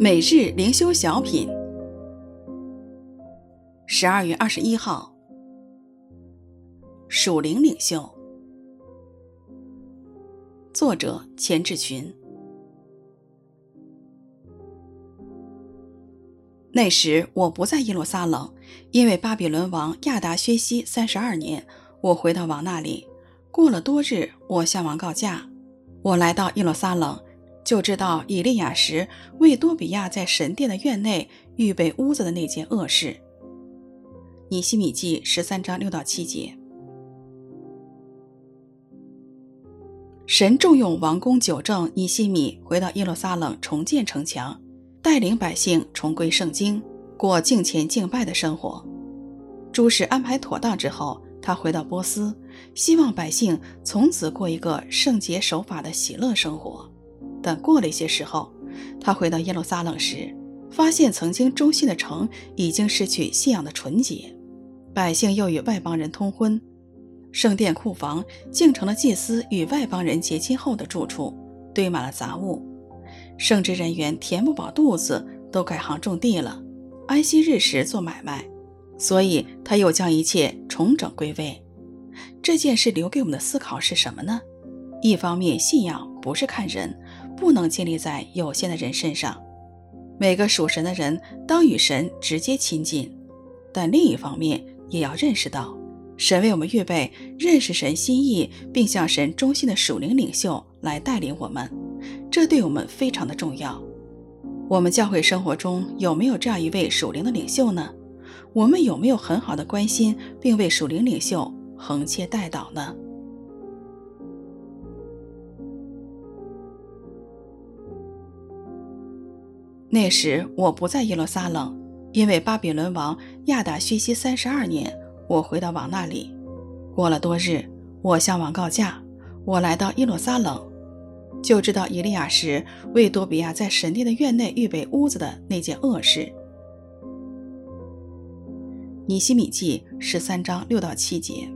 每日灵修小品，十二月二十一号，属灵领袖，作者钱志群。那时我不在耶路撒冷，因为巴比伦王亚达薛西三十二年，我回到王那里。过了多日，我向王告假，我来到耶路撒冷。就知道以利亚时为多比亚在神殿的院内预备屋子的那件恶事。尼希米记十三章六到七节。神重用王公九正尼希米回到耶路撒冷重建城墙，带领百姓重归圣经，过敬虔敬拜的生活。诸事安排妥当之后，他回到波斯，希望百姓从此过一个圣洁守法的喜乐生活。但过了一些时候，他回到耶路撒冷时，发现曾经忠心的城已经失去信仰的纯洁，百姓又与外邦人通婚，圣殿库房竟成了祭司与外邦人结亲后的住处，堆满了杂物，圣职人员填不饱肚子，都改行种地了，安息日时做买卖，所以他又将一切重整归位。这件事留给我们的思考是什么呢？一方面，信仰不是看人。不能建立在有限的人身上。每个属神的人当与神直接亲近，但另一方面也要认识到，神为我们预备认识神心意并向神忠心的属灵领袖来带领我们，这对我们非常的重要。我们教会生活中有没有这样一位属灵的领袖呢？我们有没有很好的关心并为属灵领袖横切代祷呢？那时我不在耶路撒冷，因为巴比伦王亚达薛西三十二年，我回到王那里。过了多日，我向王告假，我来到耶路撒冷，就知道以利亚实为多比亚在神殿的院内预备屋子的那件恶事。尼希米记十三章六到七节。